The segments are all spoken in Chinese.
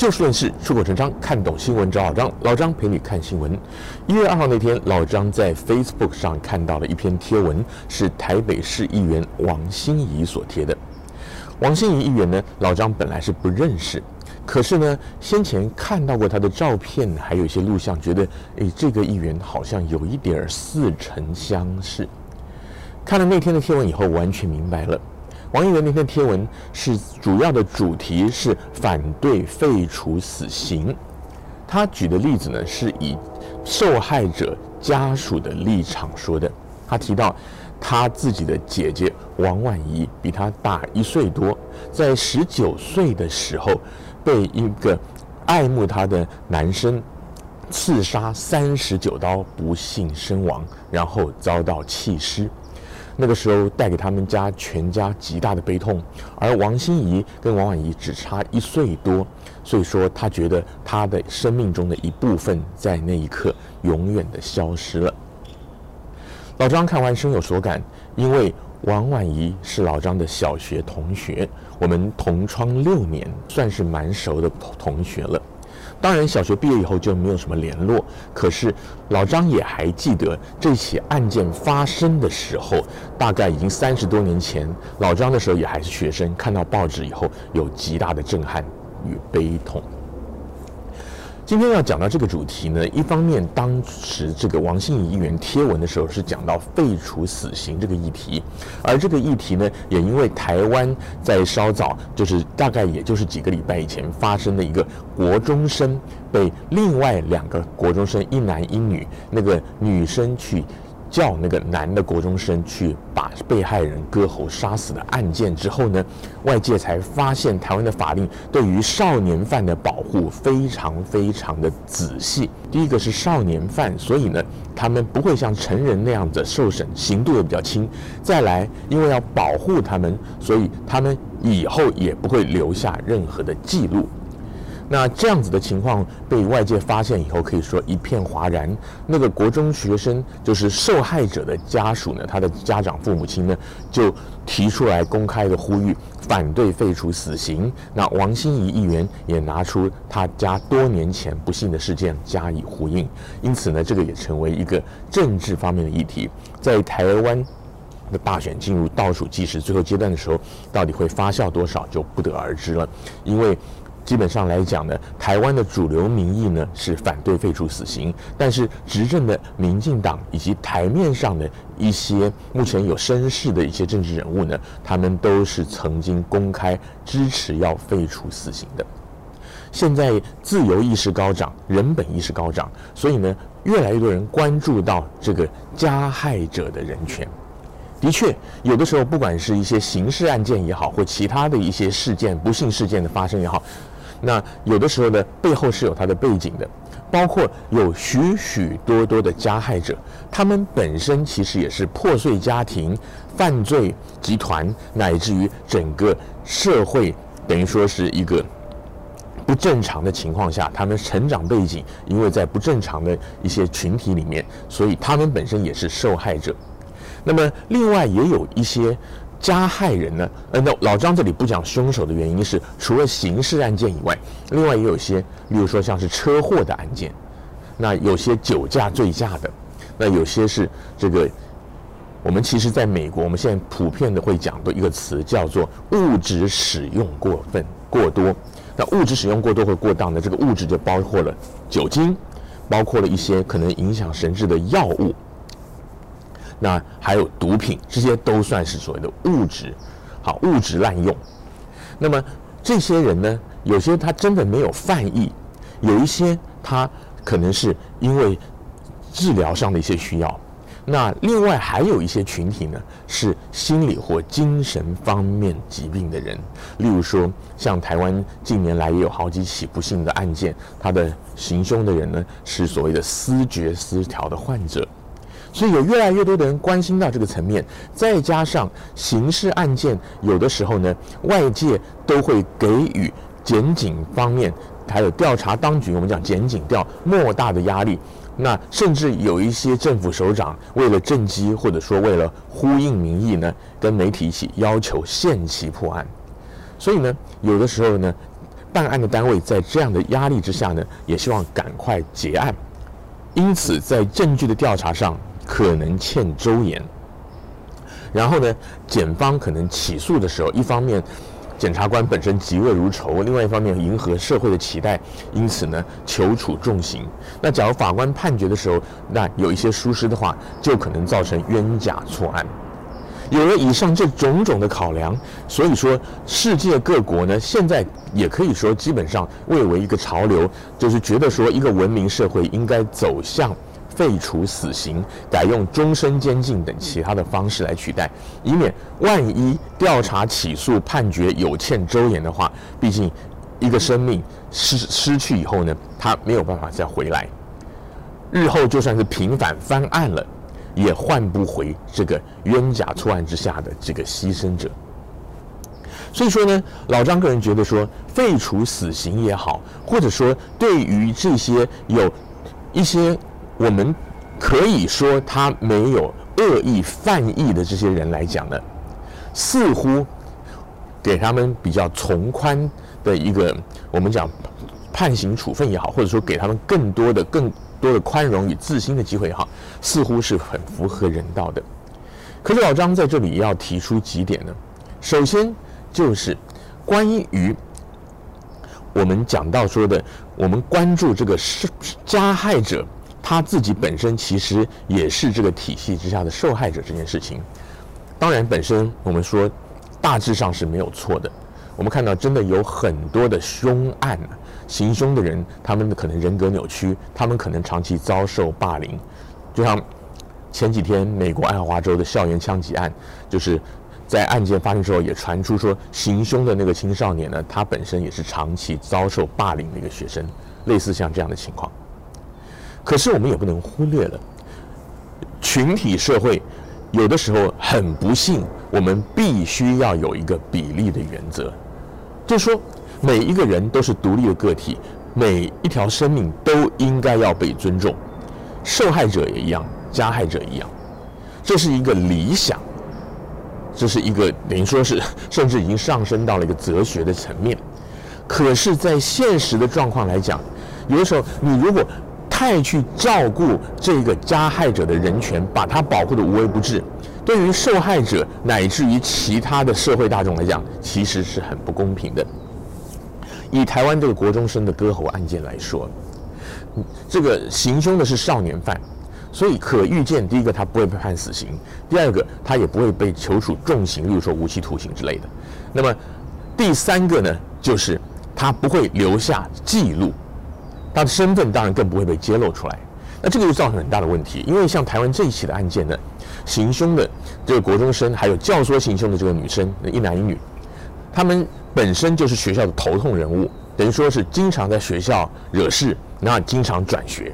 就事论事，出口成章，看懂新闻找老张。老张陪你看新闻。一月二号那天，老张在 Facebook 上看到了一篇贴文，是台北市议员王心怡所贴的。王心怡议员呢，老张本来是不认识，可是呢，先前看到过他的照片，还有一些录像，觉得诶，这个议员好像有一点似曾相识。看了那天的贴文以后，完全明白了。王一元那篇贴文是主要的主题是反对废除死刑，他举的例子呢是以受害者家属的立场说的。他提到他自己的姐姐王婉仪比他大一岁多，在十九岁的时候被一个爱慕他的男生刺杀三十九刀，不幸身亡，然后遭到弃尸。那个时候带给他们家全家极大的悲痛，而王心怡跟王婉怡只差一岁多，所以说他觉得他的生命中的一部分在那一刻永远的消失了。老张看完深有所感，因为王婉怡是老张的小学同学，我们同窗六年，算是蛮熟的同学了。当然，小学毕业以后就没有什么联络。可是老张也还记得这起案件发生的时候，大概已经三十多年前。老张的时候也还是学生，看到报纸以后有极大的震撼与悲痛。今天要讲到这个主题呢，一方面当时这个王心怡议员贴文的时候是讲到废除死刑这个议题，而这个议题呢，也因为台湾在稍早就是大概也就是几个礼拜以前发生的一个国中生被另外两个国中生一男一女，那个女生去。叫那个男的国中生去把被害人割喉杀死的案件之后呢，外界才发现台湾的法令对于少年犯的保护非常非常的仔细。第一个是少年犯，所以呢，他们不会像成人那样子受审，刑度也比较轻。再来，因为要保护他们，所以他们以后也不会留下任何的记录。那这样子的情况被外界发现以后，可以说一片哗然。那个国中学生就是受害者的家属呢，他的家长父母亲呢，就提出来公开的呼吁，反对废除死刑。那王心怡议员也拿出他家多年前不幸的事件加以呼应。因此呢，这个也成为一个政治方面的议题。在台湾的大选进入倒数计时最后阶段的时候，到底会发酵多少就不得而知了，因为。基本上来讲呢，台湾的主流民意呢是反对废除死刑，但是执政的民进党以及台面上的一些目前有声势的一些政治人物呢，他们都是曾经公开支持要废除死刑的。现在自由意识高涨，人本意识高涨，所以呢，越来越多人关注到这个加害者的人权。的确，有的时候不管是一些刑事案件也好，或其他的一些事件、不幸事件的发生也好。那有的时候呢，背后是有它的背景的，包括有许许多多的加害者，他们本身其实也是破碎家庭、犯罪集团，乃至于整个社会，等于说是一个不正常的情况下，他们成长背景，因为在不正常的一些群体里面，所以他们本身也是受害者。那么另外也有一些。加害人呢？呃，那老张这里不讲凶手的原因是，除了刑事案件以外，另外也有些，例如说像是车祸的案件，那有些酒驾醉驾的，那有些是这个，我们其实在美国，我们现在普遍的会讲的一个词叫做物质使用过分过多。那物质使用过多或过当的这个物质就包括了酒精，包括了一些可能影响神智的药物。那还有毒品，这些都算是所谓的物质，好，物质滥用。那么这些人呢，有些他真的没有犯意，有一些他可能是因为治疗上的一些需要。那另外还有一些群体呢，是心理或精神方面疾病的人，例如说像台湾近年来也有好几起不幸的案件，他的行凶的人呢是所谓的思觉失调的患者。所以有越来越多的人关心到这个层面，再加上刑事案件，有的时候呢，外界都会给予检警方面还有调查当局，我们讲检警调莫大的压力。那甚至有一些政府首长为了政绩，或者说为了呼应民意呢，跟媒体一起要求限期破案。所以呢，有的时候呢，办案的单位在这样的压力之下呢，也希望赶快结案，因此在证据的调查上可能欠周延。然后呢，检方可能起诉的时候，一方面检察官本身嫉恶如仇，另外一方面迎合社会的期待，因此呢求处重刑。那假如法官判决的时候，那有一些疏失的话，就可能造成冤假错案。有了以上这种种的考量，所以说世界各国呢，现在也可以说基本上蔚为一个潮流，就是觉得说一个文明社会应该走向废除死刑，改用终身监禁等其他的方式来取代，以免万一调查起诉判决有欠周延的话，毕竟一个生命失失去以后呢，他没有办法再回来，日后就算是平反翻案了。也换不回这个冤假错案之下的这个牺牲者。所以说呢，老张个人觉得说，废除死刑也好，或者说对于这些有一些我们可以说他没有恶意犯意的这些人来讲呢，似乎给他们比较从宽的一个我们讲判刑处分也好，或者说给他们更多的更。多的宽容与自新的机会也好，似乎是很符合人道的。可是老张在这里要提出几点呢？首先就是关于我们讲到说的，我们关注这个是加害者他自己本身其实也是这个体系之下的受害者这件事情。当然，本身我们说大致上是没有错的。我们看到真的有很多的凶案啊。行凶的人，他们可能人格扭曲，他们可能长期遭受霸凌，就像前几天美国爱华州的校园枪击案，就是在案件发生之后，也传出说行凶的那个青少年呢，他本身也是长期遭受霸凌的一个学生，类似像这样的情况。可是我们也不能忽略了，群体社会有的时候很不幸，我们必须要有一个比例的原则，就是说。每一个人都是独立的个体，每一条生命都应该要被尊重，受害者也一样，加害者一样，这是一个理想，这是一个等于说是 甚至已经上升到了一个哲学的层面。可是，在现实的状况来讲，有的时候你如果太去照顾这个加害者的人权，把他保护得无微不至，对于受害者乃至于其他的社会大众来讲，其实是很不公平的。以台湾这个国中生的割喉案件来说，这个行凶的是少年犯，所以可预见，第一个他不会被判死刑，第二个他也不会被求处重刑，例如说无期徒刑之类的。那么第三个呢，就是他不会留下记录，他的身份当然更不会被揭露出来。那这个就造成很大的问题，因为像台湾这一起的案件呢，行凶的这个国中生，还有教唆行凶的这个女生，一男一女，他们。本身就是学校的头痛人物，等于说是经常在学校惹事，然后经常转学。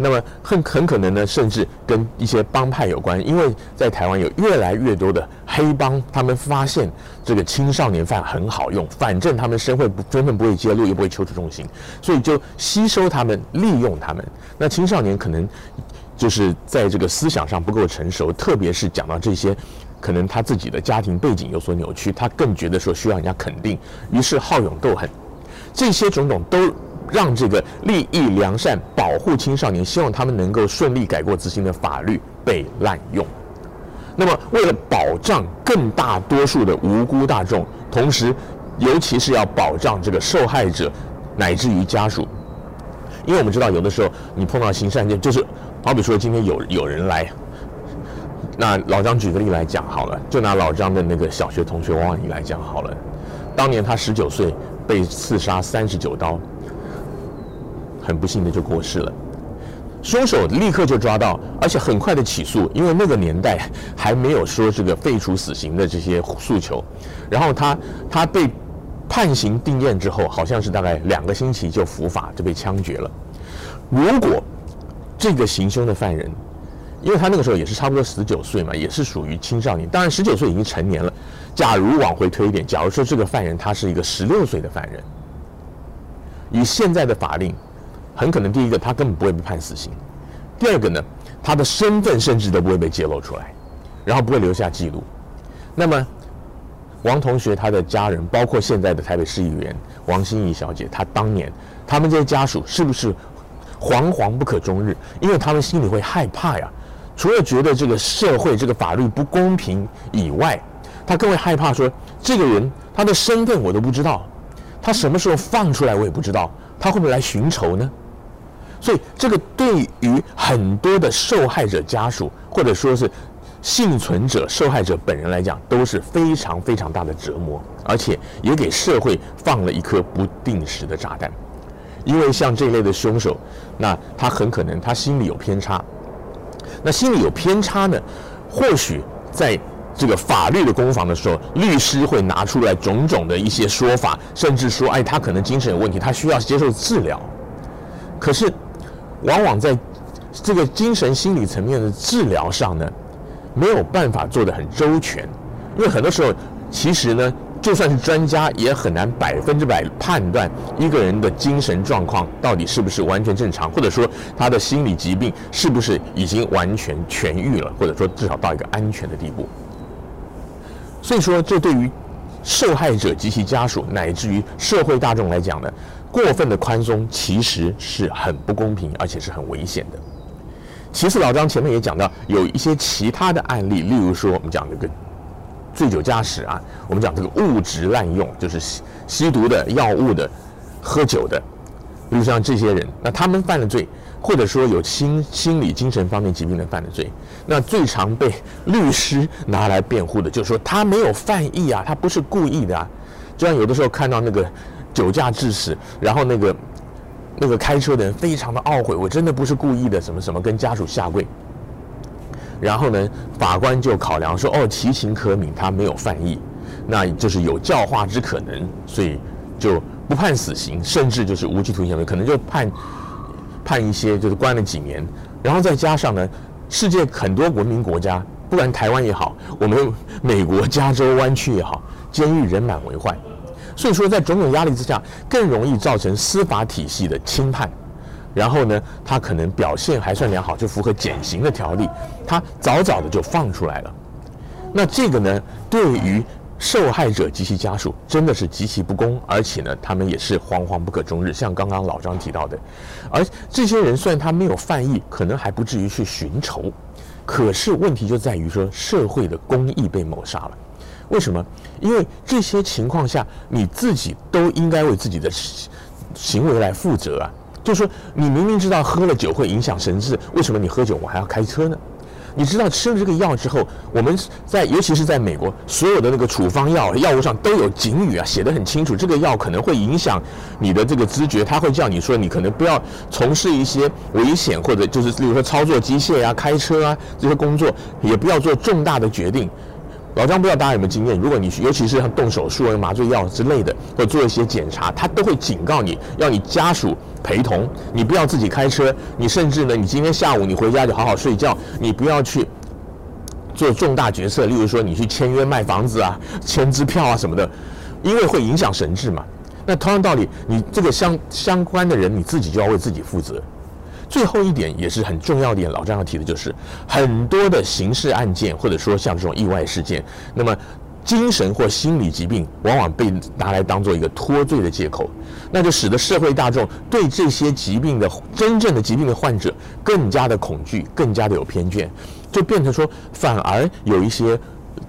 那么很很可能呢，甚至跟一些帮派有关，因为在台湾有越来越多的黑帮，他们发现这个青少年犯很好用，反正他们身会不身份不会揭露，也不会求处重刑，所以就吸收他们，利用他们。那青少年可能就是在这个思想上不够成熟，特别是讲到这些。可能他自己的家庭背景有所扭曲，他更觉得说需要人家肯定，于是好勇斗狠，这些种种都让这个立意良善、保护青少年、希望他们能够顺利改过自新的法律被滥用。那么，为了保障更大多数的无辜大众，同时，尤其是要保障这个受害者乃至于家属，因为我们知道，有的时候你碰到刑事案件，就是好比说今天有有人来。那老张举个例来讲好了，就拿老张的那个小学同学王婉仪来讲好了。当年他十九岁被刺杀三十九刀，很不幸的就过世了。凶手立刻就抓到，而且很快的起诉，因为那个年代还没有说这个废除死刑的这些诉求。然后他他被判刑定谳之后，好像是大概两个星期就伏法就被枪决了。如果这个行凶的犯人，因为他那个时候也是差不多十九岁嘛，也是属于青少年。当然，十九岁已经成年了。假如往回推一点，假如说这个犯人他是一个十六岁的犯人，以现在的法令，很可能第一个他根本不会被判死刑，第二个呢，他的身份甚至都不会被揭露出来，然后不会留下记录。那么王同学他的家人，包括现在的台北市议员王心怡小姐，她当年他们这些家属是不是惶惶不可终日？因为他们心里会害怕呀。除了觉得这个社会这个法律不公平以外，他更会害怕说，这个人他的身份我都不知道，他什么时候放出来我也不知道，他会不会来寻仇呢？所以这个对于很多的受害者家属，或者说是。幸存者、受害者本人来讲都是非常非常大的折磨，而且也给社会放了一颗不定时的炸弹。因为像这类的凶手，那他很可能他心里有偏差。那心里有偏差呢，或许在这个法律的攻防的时候，律师会拿出来种种的一些说法，甚至说，哎，他可能精神有问题，他需要接受治疗。可是，往往在这个精神心理层面的治疗上呢，没有办法做得很周全，因为很多时候，其实呢，就算是专家也很难百分之百判断一个人的精神状况到底是不是完全正常，或者说他的心理疾病是不是已经完全痊愈了，或者说至少到一个安全的地步。所以说，这对于受害者及其家属，乃至于社会大众来讲呢，过分的宽松其实是很不公平，而且是很危险的。其次，老张前面也讲到有一些其他的案例，例如说我们讲这个醉酒驾驶啊，我们讲这个物质滥用，就是吸吸毒的、药物的、喝酒的，例如像这些人，那他们犯了罪，或者说有心心理精神方面疾病的犯的罪，那最常被律师拿来辩护的，就是说他没有犯意啊，他不是故意的啊，就像有的时候看到那个酒驾致死，然后那个。那个开车的人非常的懊悔，我真的不是故意的，什么什么跟家属下跪。然后呢，法官就考量说，哦，其情可悯，他没有犯意，那就是有教化之可能，所以就不判死刑，甚至就是无期徒刑，可能就判判一些，就是关了几年。然后再加上呢，世界很多文明国家，不管台湾也好，我们美国加州湾区也好，监狱人满为患。所以说，在种种压力之下，更容易造成司法体系的轻判。然后呢，他可能表现还算良好，就符合减刑的条例，他早早的就放出来了。那这个呢，对于受害者及其家属，真的是极其不公，而且呢，他们也是惶惶不可终日。像刚刚老张提到的，而这些人虽然他没有犯意，可能还不至于去寻仇，可是问题就在于说，社会的公义被抹杀了。为什么？因为这些情况下，你自己都应该为自己的行为来负责啊。就是说，你明明知道喝了酒会影响神智，为什么你喝酒我还要开车呢？你知道吃了这个药之后，我们在尤其是在美国，所有的那个处方药药物上都有警语啊，写的很清楚，这个药可能会影响你的这个知觉，他会叫你说你可能不要从事一些危险或者就是例如说操作机械呀、开车啊这些工作，也不要做重大的决定。老张不知道大家有没有经验，如果你尤其是像动手术、麻醉药之类的，或做一些检查，他都会警告你要你家属陪同，你不要自己开车，你甚至呢，你今天下午你回家就好好睡觉，你不要去 做重大决策，例如说你去签约卖房子啊、签支票啊什么的，因为会影响神智嘛。那同样道理，你这个相相关的人，你自己就要为自己负责。最后一点也是很重要的点，老张要提的就是很多的刑事案件，或者说像这种意外事件，那么精神或心理疾病往往被拿来当做一个脱罪的借口，那就使得社会大众对这些疾病的真正的疾病的患者更加的恐惧，更加的有偏见，就变成说反而有一些。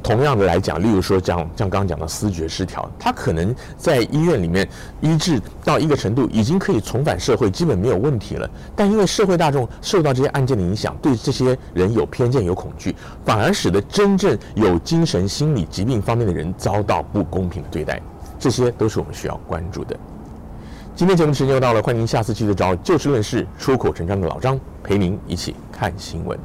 同样的来讲，例如说像像刚刚讲的思觉失调，他可能在医院里面医治到一个程度，已经可以重返社会，基本没有问题了。但因为社会大众受到这些案件的影响，对这些人有偏见、有恐惧，反而使得真正有精神心理疾病方面的人遭到不公平的对待。这些都是我们需要关注的。今天节目时间又到了，欢迎您下次继续找就事论事、出口成章的老张陪您一起看新闻。